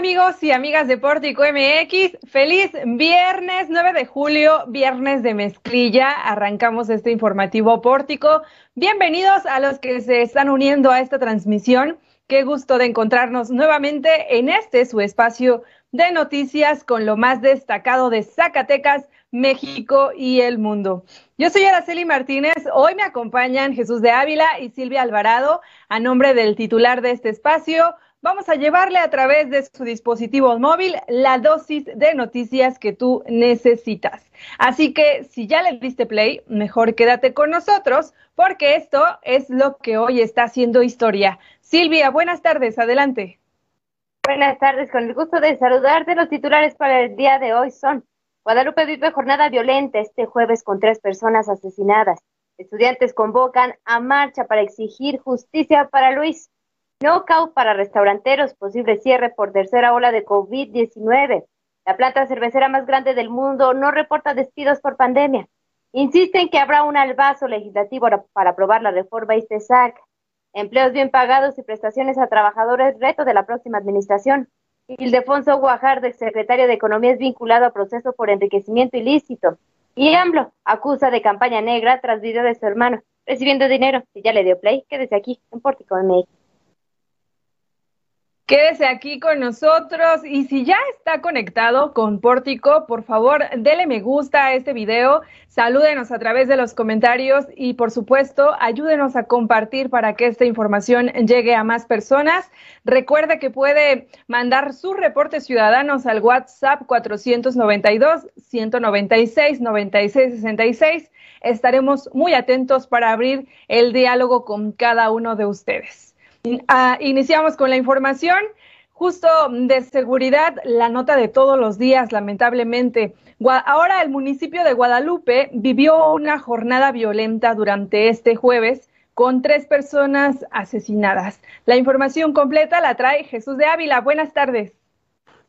Amigos y amigas de Pórtico MX, feliz viernes 9 de julio, viernes de mezclilla, arrancamos este informativo Pórtico. Bienvenidos a los que se están uniendo a esta transmisión, qué gusto de encontrarnos nuevamente en este su espacio de noticias con lo más destacado de Zacatecas, México y el mundo. Yo soy Araceli Martínez, hoy me acompañan Jesús de Ávila y Silvia Alvarado a nombre del titular de este espacio vamos a llevarle a través de su dispositivo móvil la dosis de noticias que tú necesitas. Así que si ya le diste play, mejor quédate con nosotros porque esto es lo que hoy está haciendo historia. Silvia, buenas tardes, adelante. Buenas tardes, con el gusto de saludarte. Los titulares para el día de hoy son Guadalupe vive jornada violenta este jueves con tres personas asesinadas. Estudiantes convocan a marcha para exigir justicia para Luis. Knockout para restauranteros, posible cierre por tercera ola de COVID-19. La planta cervecera más grande del mundo no reporta despidos por pandemia. Insisten que habrá un albazo legislativo para aprobar la reforma ISTESAC. Empleos bien pagados y prestaciones a trabajadores, reto de la próxima administración. Ildefonso Guajardo, secretario de Economía, es vinculado a proceso por enriquecimiento ilícito. Y AMLO acusa de campaña negra tras video de su hermano recibiendo dinero. Si ya le dio play, quédese aquí en Pórtico MX. Quédese aquí con nosotros y si ya está conectado con Pórtico, por favor, dele me gusta a este video, salúdenos a través de los comentarios y por supuesto, ayúdenos a compartir para que esta información llegue a más personas. Recuerde que puede mandar sus reportes ciudadanos al WhatsApp 492 196 9666. Estaremos muy atentos para abrir el diálogo con cada uno de ustedes. Ah, iniciamos con la información. Justo de seguridad, la nota de todos los días, lamentablemente. Ahora el municipio de Guadalupe vivió una jornada violenta durante este jueves con tres personas asesinadas. La información completa la trae Jesús de Ávila. Buenas tardes.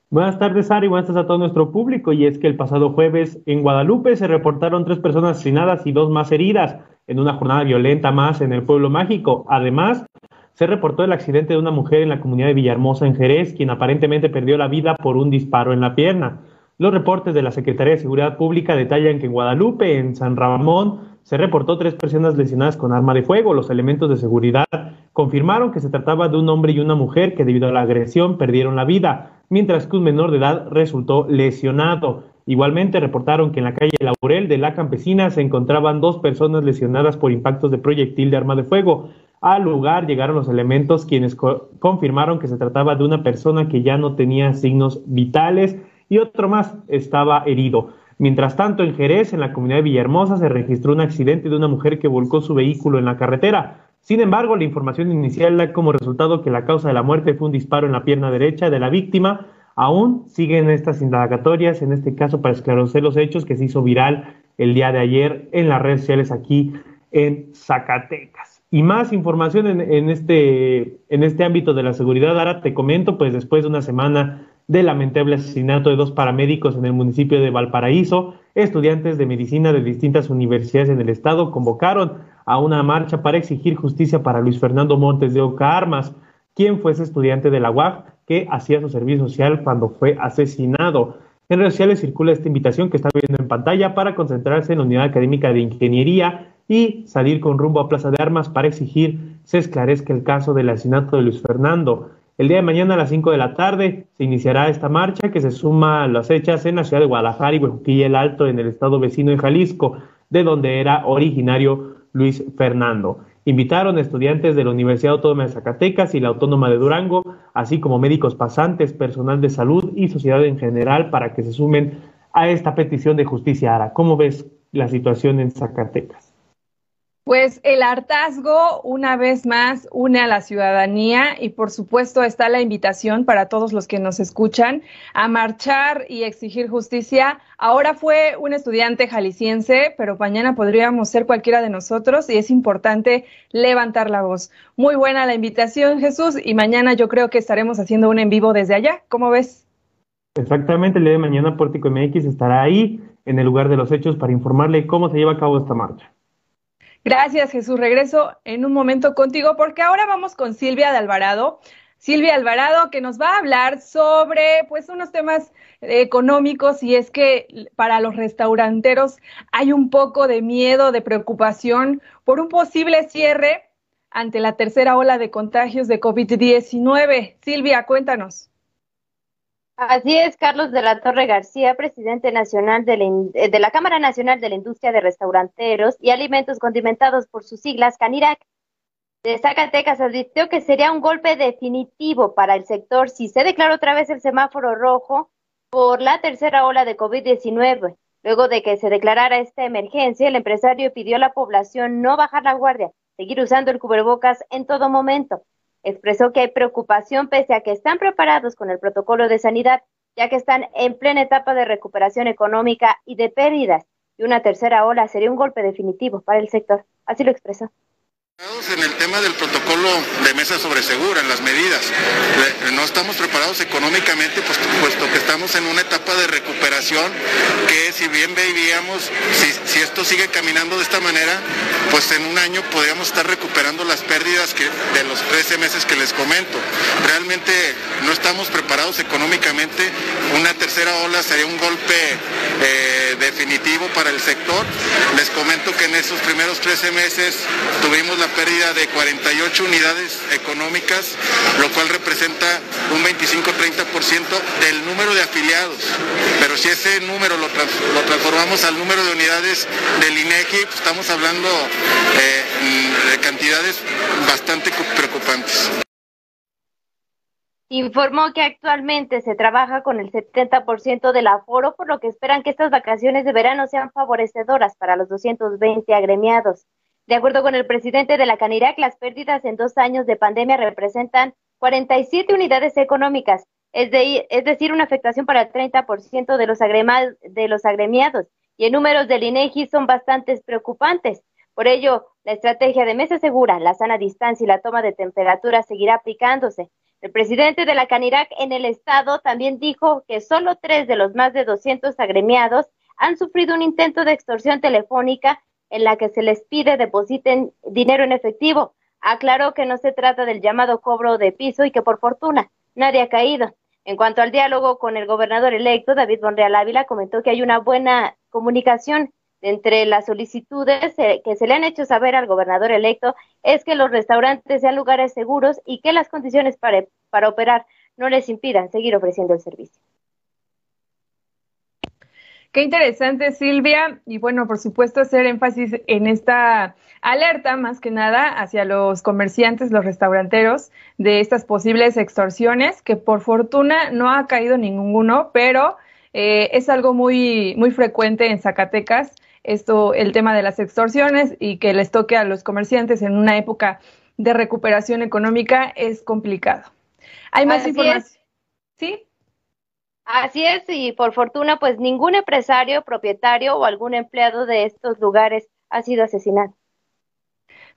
Buenas tardes, Ari. Buenas tardes a todo nuestro público. Y es que el pasado jueves en Guadalupe se reportaron tres personas asesinadas y dos más heridas en una jornada violenta más en el pueblo mágico. Además, se reportó el accidente de una mujer en la comunidad de Villahermosa, en Jerez, quien aparentemente perdió la vida por un disparo en la pierna. Los reportes de la Secretaría de Seguridad Pública detallan que en Guadalupe, en San Ramón, se reportó tres personas lesionadas con arma de fuego. Los elementos de seguridad confirmaron que se trataba de un hombre y una mujer que debido a la agresión perdieron la vida, mientras que un menor de edad resultó lesionado. Igualmente reportaron que en la calle Laurel de la Campesina se encontraban dos personas lesionadas por impactos de proyectil de arma de fuego. Al lugar llegaron los elementos quienes confirmaron que se trataba de una persona que ya no tenía signos vitales y otro más estaba herido. Mientras tanto, en Jerez, en la comunidad de Villahermosa, se registró un accidente de una mujer que volcó su vehículo en la carretera. Sin embargo, la información inicial da como resultado que la causa de la muerte fue un disparo en la pierna derecha de la víctima. Aún siguen estas indagatorias, en este caso para esclarecer los hechos que se hizo viral el día de ayer en las redes sociales aquí en Zacatecas. Y más información en, este, en este ámbito de la seguridad, ahora te comento, pues después de una semana del lamentable asesinato de dos paramédicos en el municipio de Valparaíso, estudiantes de medicina de distintas universidades en el estado convocaron a una marcha para exigir justicia para Luis Fernando Montes de Oca Armas, quien fue ese estudiante de la UAF que hacía su servicio social cuando fue asesinado. En redes sociales circula esta invitación que está viendo en pantalla para concentrarse en la unidad académica de ingeniería y salir con rumbo a Plaza de Armas para exigir se esclarezca el caso del asesinato de Luis Fernando. El día de mañana a las 5 de la tarde se iniciará esta marcha que se suma a las hechas en la ciudad de Guadalajara y Huejuquilla el Alto en el estado vecino de Jalisco, de donde era originario Luis Fernando. Invitaron estudiantes de la Universidad Autónoma de Zacatecas y la Autónoma de Durango, así como médicos pasantes, personal de salud y sociedad en general para que se sumen a esta petición de justicia. ¿cómo ves la situación en Zacatecas? Pues el hartazgo, una vez más, une a la ciudadanía y por supuesto está la invitación para todos los que nos escuchan a marchar y exigir justicia. Ahora fue un estudiante jalisciense, pero mañana podríamos ser cualquiera de nosotros y es importante levantar la voz. Muy buena la invitación, Jesús, y mañana yo creo que estaremos haciendo un en vivo desde allá. ¿Cómo ves? Exactamente, el día de mañana Pórtico MX estará ahí en el lugar de los hechos para informarle cómo se lleva a cabo esta marcha. Gracias, Jesús. Regreso en un momento contigo porque ahora vamos con Silvia de Alvarado. Silvia Alvarado, que nos va a hablar sobre pues unos temas económicos y es que para los restauranteros hay un poco de miedo, de preocupación por un posible cierre ante la tercera ola de contagios de COVID-19. Silvia, cuéntanos. Así es, Carlos de la Torre García, presidente nacional de la, eh, de la Cámara Nacional de la Industria de Restauranteros y Alimentos Condimentados por sus siglas, CANIRAC, de Zacatecas advirtió que sería un golpe definitivo para el sector si se declara otra vez el semáforo rojo por la tercera ola de COVID-19. Luego de que se declarara esta emergencia, el empresario pidió a la población no bajar la guardia, seguir usando el cubrebocas en todo momento. Expresó que hay preocupación pese a que están preparados con el protocolo de sanidad, ya que están en plena etapa de recuperación económica y de pérdidas, y una tercera ola sería un golpe definitivo para el sector. Así lo expresó. En el tema del protocolo de mesa sobre segura, en las medidas, no estamos preparados económicamente, pues, puesto que estamos en una etapa de recuperación que si bien veíamos, si, esto sigue caminando de esta manera, pues en un año podríamos estar recuperando las pérdidas que, de los 13 meses que les comento. Realmente no estamos preparados económicamente, una tercera ola sería un golpe eh, definitivo para el sector. Les comento que en esos primeros 13 meses tuvimos la pérdida de 48 unidades económicas, lo cual representa un 25-30% del número de afiliados. Pero si ese número lo, lo, transformamos al número de unidades del INEGI, pues estamos hablando eh, de cantidades bastante preocupantes. Informó que actualmente se trabaja con el 70% del aforo, por lo que esperan que estas vacaciones de verano sean favorecedoras para los 220 agremiados. De acuerdo con el presidente de la Canirac, las pérdidas en dos años de pandemia representan 47 unidades económicas, es, decir, una afectación para el 30% de los, de los agremiados. Y en números del INEGI son bastante preocupantes. Por ello, la estrategia de mesa segura, la sana distancia y la toma de temperatura seguirá aplicándose. El presidente de la Canirac en el estado también dijo que solo tres de los más de 200 agremiados han sufrido un intento de extorsión telefónica en la que se les pide depositen dinero en efectivo. Aclaró que no se trata del llamado cobro de piso y que por fortuna nadie ha caído. En cuanto al diálogo con el gobernador electo, David Monreal Ávila comentó que hay una buena comunicación entre las solicitudes eh, que se le han hecho saber al gobernador electo es que los restaurantes sean lugares seguros y que las condiciones para, para operar no les impidan seguir ofreciendo el servicio. Qué interesante, Silvia. Y bueno, por supuesto, hacer énfasis en esta alerta, más que nada, hacia los comerciantes, los restauranteros, de estas posibles extorsiones, que por fortuna no ha caído ninguno, pero eh, es algo muy, muy frecuente en Zacatecas, esto, el tema de las extorsiones y que les toque a los comerciantes en una época de recuperación económica es complicado. Hay más información. ¿Sí? Así es, y por fortuna, pues ningún empresario, propietario o algún empleado de estos lugares ha sido asesinado.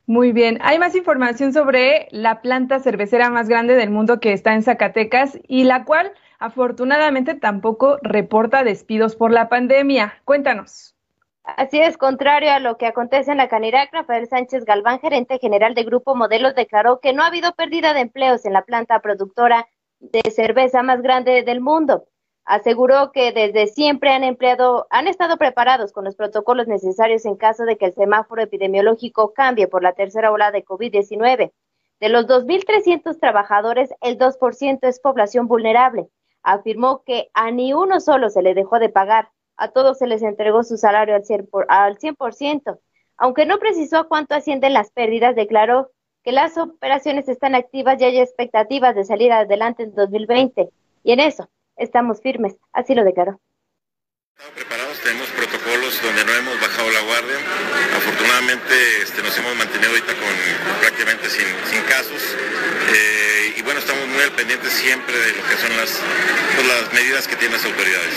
Muy bien, hay más información sobre la planta cervecera más grande del mundo que está en Zacatecas y la cual afortunadamente tampoco reporta despidos por la pandemia. Cuéntanos. Así es, contrario a lo que acontece en la Canirac, Rafael Sánchez Galván, gerente general de Grupo Modelos, declaró que no ha habido pérdida de empleos en la planta productora de cerveza más grande del mundo aseguró que desde siempre han empleado, han estado preparados con los protocolos necesarios en caso de que el semáforo epidemiológico cambie por la tercera ola de COVID-19. De los 2.300 trabajadores, el 2% es población vulnerable. Afirmó que a ni uno solo se le dejó de pagar, a todos se les entregó su salario al 100%. Aunque no precisó cuánto ascienden las pérdidas, declaró que las operaciones están activas y hay expectativas de salir adelante en 2020. Y en eso estamos firmes, así lo declaró. Estamos preparados, tenemos protocolos donde no hemos bajado la guardia. Afortunadamente este, nos hemos mantenido ahorita con prácticamente sin, casos. Eh, y bueno, estamos muy al pendiente siempre de lo que son las, pues, las medidas que tienen las autoridades.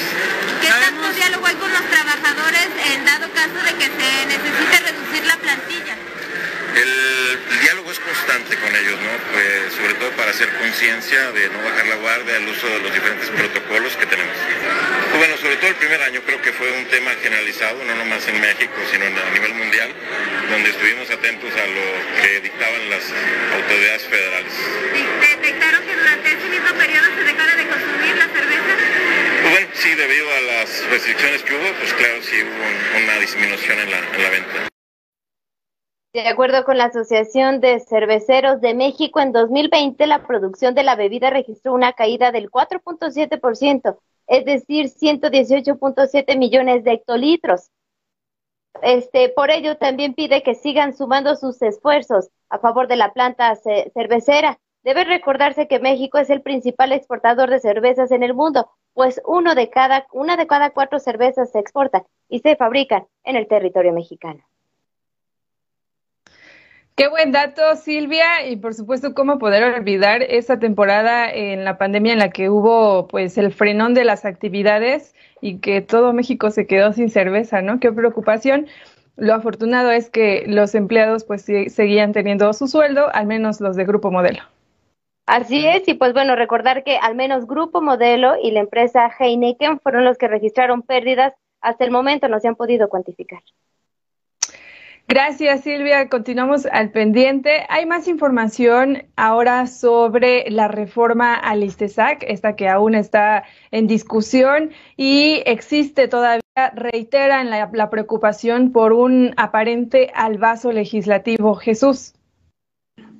¿Qué tanto diálogo hay con los trabajadores en dado caso de que se necesite reducir la plantilla? El, diálogo es constante con ellos, ¿no? Pues, sobre todo para hacer conciencia de no bajar la guardia, el uso de los diferentes protocolos que tenemos. Pues bueno, sobre todo el primer año creo que fue un tema generalizado, no nomás en México, sino a nivel mundial, donde estuvimos atentos a lo que dictaban las autoridades federales. ¿Detectaron que las restricciones que hubo, pues claro, sí hubo una disminución en la, en la venta. De acuerdo con la Asociación de Cerveceros de México, en 2020 la producción de la bebida registró una caída del 4.7%, es decir, 118.7 millones de hectolitros. Este, por ello también pide que sigan sumando sus esfuerzos a favor de la planta cervecera. Debe recordarse que México es el principal exportador de cervezas en el mundo, pues uno de cada, una de cada cuatro cervezas se exportan y se fabrican en el territorio mexicano. Qué buen dato, Silvia, y por supuesto, cómo poder olvidar esa temporada en la pandemia en la que hubo pues el frenón de las actividades y que todo México se quedó sin cerveza, ¿no? Qué preocupación. Lo afortunado es que los empleados pues seguían teniendo su sueldo, al menos los de Grupo Modelo. Así es, y pues bueno, recordar que al menos Grupo Modelo y la empresa Heineken fueron los que registraron pérdidas. Hasta el momento no se han podido cuantificar. Gracias, Silvia. Continuamos al pendiente. Hay más información ahora sobre la reforma al ISTESAC, esta que aún está en discusión y existe todavía, reiteran la, la preocupación por un aparente albazo legislativo. Jesús.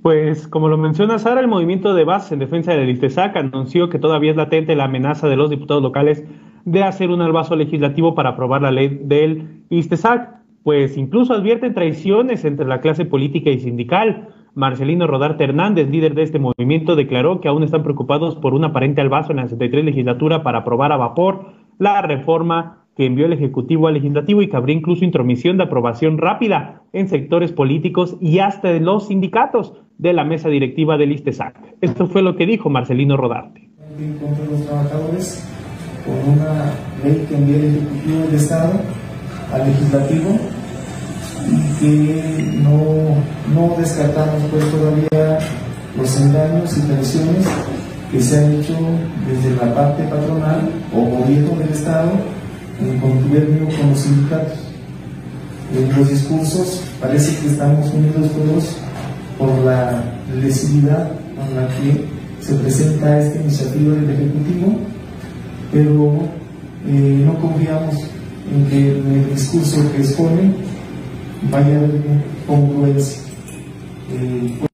Pues como lo menciona Sara, el movimiento de base en defensa del ISTESAC anunció que todavía es latente la amenaza de los diputados locales de hacer un albazo legislativo para aprobar la ley del ISTESAC pues incluso advierten traiciones entre la clase política y sindical. Marcelino Rodarte Hernández, líder de este movimiento, declaró que aún están preocupados por un aparente albazo en la 63 legislatura para aprobar a vapor la reforma que envió el Ejecutivo al Legislativo y que habría incluso intromisión de aprobación rápida en sectores políticos y hasta de los sindicatos de la mesa directiva del ISTESAC. Esto fue lo que dijo Marcelino Rodarte. Contra los trabajadores por una ley que envió el Ejecutivo del Estado al Legislativo y que no, no descartamos pues todavía los engaños y tensiones que se han hecho desde la parte patronal o gobierno del Estado en contubernio con los sindicatos. En los discursos parece que estamos unidos todos por la lesividad con la que se presenta esta iniciativa del Ejecutivo, pero eh, no confiamos en que el discurso que expone vaya congruencia. Eh,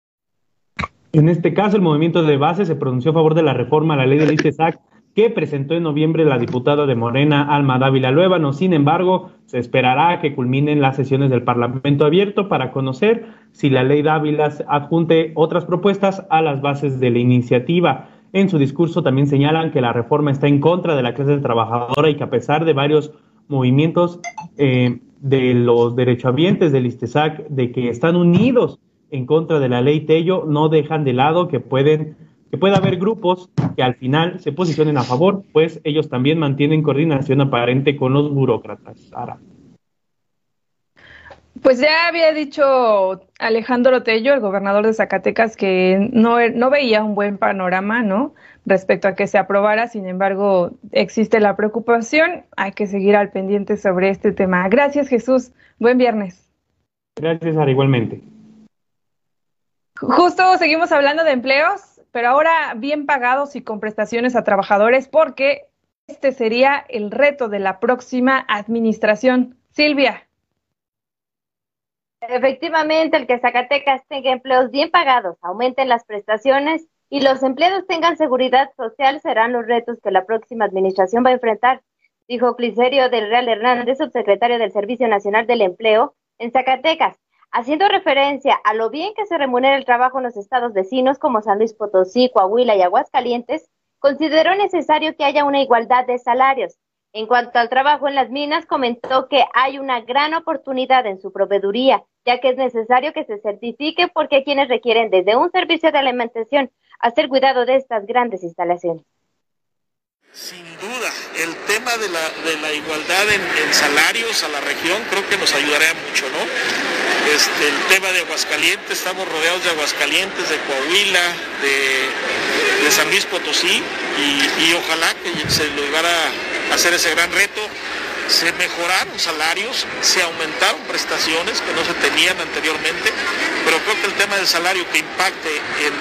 en este caso, el movimiento de base se pronunció a favor de la reforma a la ley del ISTESAC que presentó en noviembre la diputada de Morena, Alma Dávila Luébano. Sin embargo, se esperará que culminen las sesiones del Parlamento abierto para conocer si la ley Dávila adjunte otras propuestas a las bases de la iniciativa. En su discurso también señalan que la reforma está en contra de la clase trabajadora y que a pesar de varios movimientos eh, de los derechohabientes del ISTESAC de que están unidos en contra de la ley Tello, no dejan de lado que pueden que pueda haber grupos que al final se posicionen a favor, pues ellos también mantienen coordinación aparente con los burócratas. Sara. Pues ya había dicho Alejandro Tello, el gobernador de Zacatecas, que no, no veía un buen panorama, ¿no? respecto a que se aprobara. Sin embargo, existe la preocupación. Hay que seguir al pendiente sobre este tema. Gracias, Jesús. Buen viernes. Gracias, Sara, igualmente. Justo seguimos hablando de empleos, pero ahora bien pagados y con prestaciones a trabajadores, porque este sería el reto de la próxima administración. Silvia. Efectivamente, el que Zacatecas tenga empleos bien pagados, aumenten las prestaciones y los empleados tengan seguridad social serán los retos que la próxima administración va a enfrentar, dijo Cliserio del Real Hernández, subsecretario del Servicio Nacional del Empleo en Zacatecas, haciendo referencia a lo bien que se remunera el trabajo en los estados vecinos como San Luis Potosí, Coahuila y Aguascalientes, consideró necesario que haya una igualdad de salarios. En cuanto al trabajo en las minas, comentó que hay una gran oportunidad en su proveeduría, ya que es necesario que se certifique porque quienes requieren desde un servicio de alimentación hacer cuidado de estas grandes instalaciones. Sin duda, el tema de la, igualdad en, salarios a la región creo que nos ayudaría mucho, ¿no? Este, el tema de Aguascalientes, estamos rodeados de Aguascalientes, de Coahuila, de, San Luis Potosí y, ojalá que se lograra hacer ese gran reto se mejoraron salarios, se aumentaron prestaciones que no se tenían anteriormente, pero creo que el tema del salario que impacte en,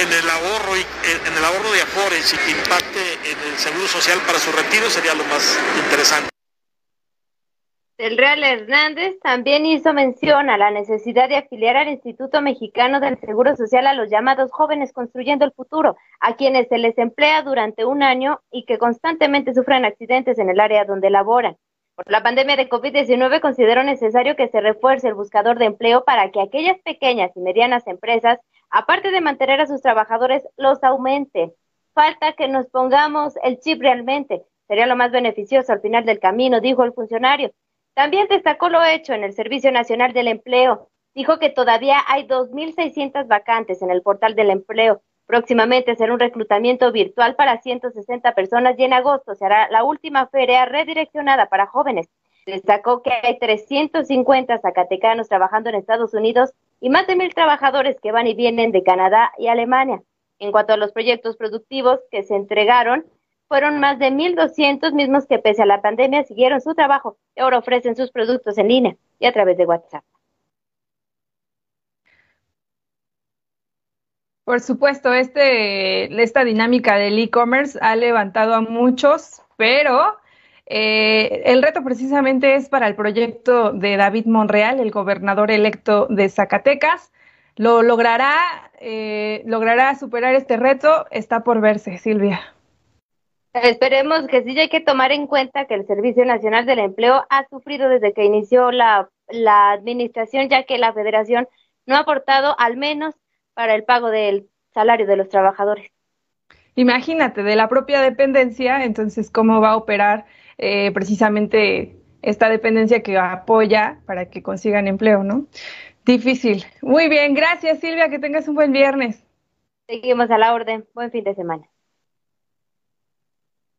en, el ahorro y en el ahorro de Afores y que impacte en el seguro social para su retiro sería lo más interesante. El Real Hernández también hizo mención a la necesidad de afiliar al Instituto Mexicano del Seguro Social a los llamados jóvenes construyendo el futuro, a quienes se les emplea durante un año y que constantemente sufren accidentes en el área donde laboran. Por la pandemia de COVID-19 considero necesario que se refuerce el buscador de empleo para que aquellas pequeñas y medianas empresas, aparte de mantener a sus trabajadores, los aumente. Falta que nos pongamos el chip realmente. Sería lo más beneficioso al final del camino, dijo el funcionario. También destacó lo hecho en el Servicio Nacional del Empleo. Dijo que todavía hay 2.600 vacantes en el portal del empleo. Próximamente será un reclutamiento virtual para 160 personas y en agosto se hará la última feria redireccionada para jóvenes. Destacó que hay 350 zacatecanos trabajando en Estados Unidos y más de mil trabajadores que van y vienen de Canadá y Alemania. En cuanto a los proyectos productivos que se entregaron, fueron más de 1.200 mismos que pese a la pandemia siguieron su trabajo y ahora ofrecen sus productos en línea y a través de WhatsApp. Por supuesto, este, esta dinámica del e-commerce ha levantado a muchos, pero eh, el reto precisamente es para el proyecto de David Monreal, el gobernador electo de Zacatecas. ¿Lo logrará, eh, logrará superar este reto? Está por verse, Silvia. Esperemos que sí hay que tomar en cuenta que el Servicio Nacional del Empleo ha sufrido desde que inició la, la administración, ya que la federación no ha aportado al menos para el pago del salario de los trabajadores. Imagínate, de la propia dependencia, entonces, ¿cómo va a operar eh, precisamente esta dependencia que apoya para que consigan empleo, no? Difícil. Muy bien, gracias Silvia, que tengas un buen viernes. Seguimos a la orden. Buen fin de semana.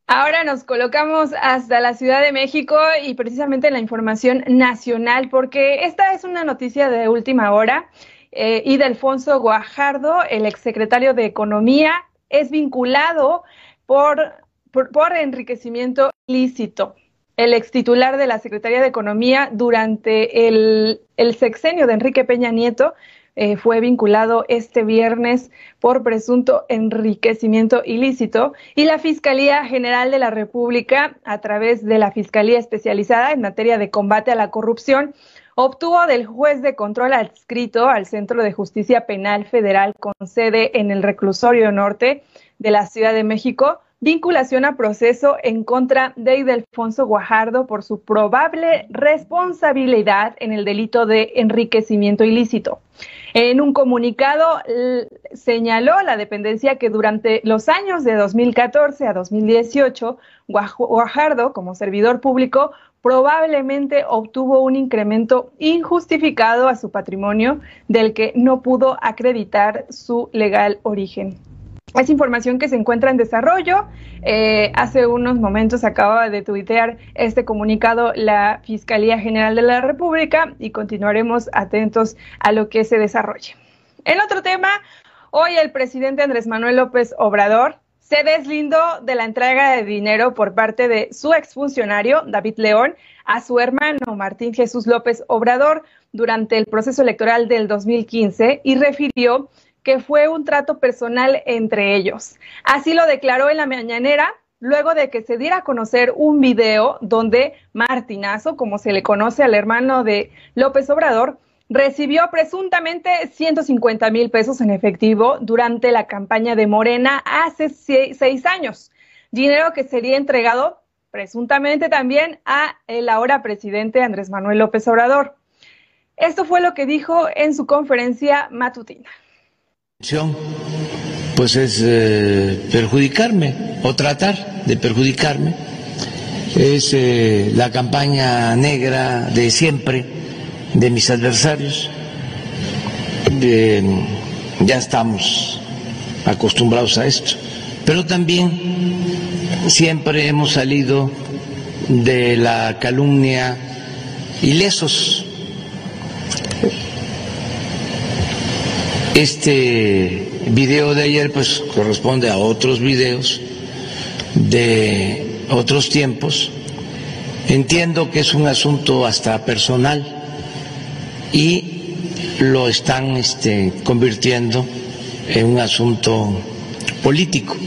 Ahora nos colocamos hasta la Ciudad de México y precisamente la información nacional, porque esta es una noticia de última hora. Eh, y de Alfonso Guajardo, el exsecretario de Economía, es vinculado por, por, enriquecimiento ilícito. El extitular de la Secretaría de Economía durante el, el sexenio de Enrique Peña Nieto eh, fue vinculado este viernes por presunto enriquecimiento ilícito y la Fiscalía General de la República, a través de la Fiscalía Especializada en materia de combate a la corrupción, obtuvo del juez de control adscrito al Centro de Justicia Penal Federal con sede en el Reclusorio Norte de la Ciudad de México vinculación a proceso en contra de Idelfonso Guajardo por su probable responsabilidad en el delito de enriquecimiento ilícito. En un comunicado señaló la dependencia que durante los años de 2014 a 2018, Guajardo, como servidor público, probablemente obtuvo un incremento injustificado a su patrimonio del que no pudo acreditar su legal origen. Es información que se encuentra en desarrollo. Eh, hace unos momentos acaba de tuitear este comunicado la Fiscalía General de la República y continuaremos atentos a lo que se desarrolle. En otro tema, hoy el presidente Andrés Manuel López Obrador se deslindó de la entrega de dinero por parte de su exfuncionario, David León, a su hermano Martín Jesús López Obrador durante el proceso electoral del 2015 y refirió que fue un trato personal entre ellos. Así lo declaró en la mañanera luego de que se diera a conocer un video donde Martinazo, como se le conoce al hermano de López Obrador, recibió presuntamente 150 mil pesos en efectivo durante la campaña de Morena hace seis años, dinero que sería entregado presuntamente también a el ahora presidente Andrés Manuel López Obrador. Esto fue lo que dijo en su conferencia matutina pues es eh, perjudicarme o tratar de perjudicarme. Es eh, la campaña negra de siempre de mis adversarios. ya estamos acostumbrados a esto. Pero también siempre hemos salido de la calumnia ilesos Este video de ayer pues corresponde a otros videos de otros tiempos. Entiendo que es un asunto hasta personal y lo están este, convirtiendo en un asunto político.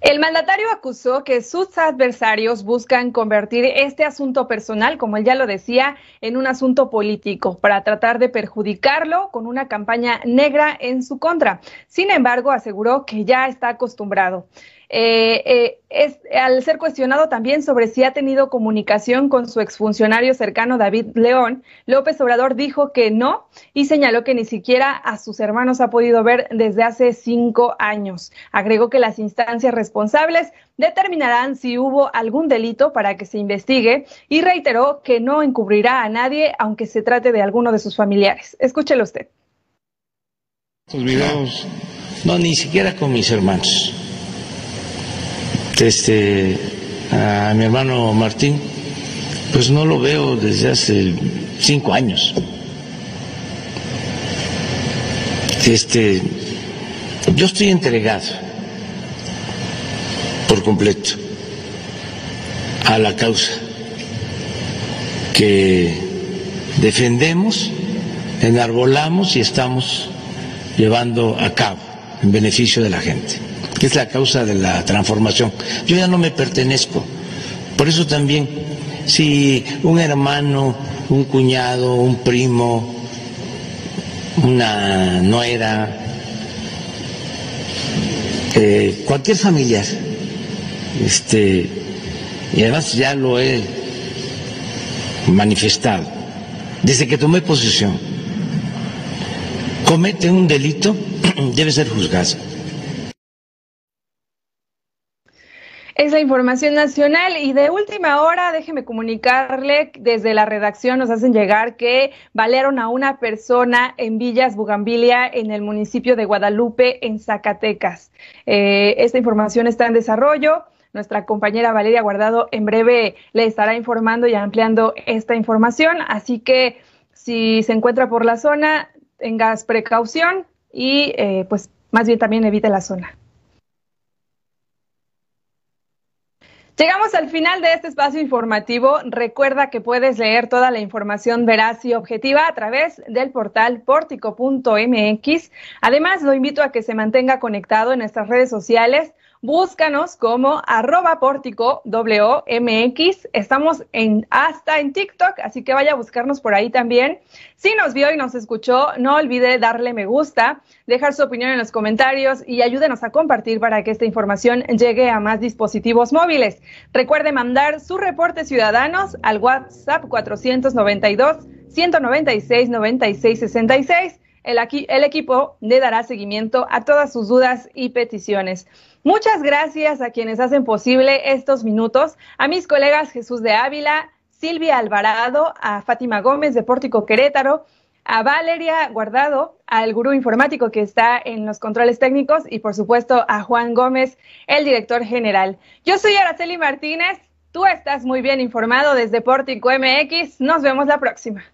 El mandatario acusó que sus adversarios buscan convertir este asunto personal, como él ya lo decía, en un asunto político para tratar de perjudicarlo con una campaña negra en su contra. Sin embargo, aseguró que ya está acostumbrado. Eh, eh, es, al ser cuestionado también sobre si ha tenido comunicación con su exfuncionario cercano David León, López Obrador dijo que no y señaló que ni siquiera a sus hermanos ha podido ver desde hace cinco años. Agregó que las instancias responsables determinarán si hubo algún delito para que se investigue y reiteró que no encubrirá a nadie aunque se trate de alguno de sus familiares. Escúchelo usted. No, ni siquiera con mis hermanos este, a mi hermano Martín, pues no lo veo desde hace cinco años. Este, yo estoy entregado por completo a la causa que defendemos, enarbolamos y estamos llevando a cabo en beneficio de la gente es la causa de la transformación. Yo ya no me pertenezco. Por eso también, si un hermano, un cuñado, un primo, una nuera, eh, cualquier familiar, este, y además ya lo he manifestado, desde que tomé posesión, comete un delito, debe ser juzgado. Es la información nacional y de última hora, déjeme comunicarle, desde la redacción nos hacen llegar que balearon a una persona en Villas Bugambilia, en el municipio de Guadalupe, en Zacatecas. Eh, esta información está en desarrollo. Nuestra compañera Valeria Guardado en breve le estará informando y ampliando esta información. Así que si se encuentra por la zona, tengas precaución y eh, pues más bien también evite la zona. Llegamos al final de este espacio informativo. Recuerda que puedes leer toda la información veraz y objetiva a través del portal portico.mx. Además, lo invito a que se mantenga conectado en nuestras redes sociales Búscanos como arroba pórtico WMX. Estamos en, hasta en TikTok, así que vaya a buscarnos por ahí también. Si nos vio y nos escuchó, no olvide darle me gusta, dejar su opinión en los comentarios y ayúdenos a compartir para que esta información llegue a más dispositivos móviles. Recuerde mandar su reporte ciudadanos al WhatsApp 492 196 96 66. El, aquí, el equipo le dará seguimiento a todas sus dudas y peticiones. Muchas gracias a quienes hacen posible estos minutos, a mis colegas Jesús de Ávila, Silvia Alvarado, a Fátima Gómez de Pórtico Querétaro, a Valeria Guardado, al gurú informático que está en los controles técnicos y por supuesto a Juan Gómez, el director general. Yo soy Araceli Martínez, tú estás muy bien informado desde Pórtico MX, nos vemos la próxima.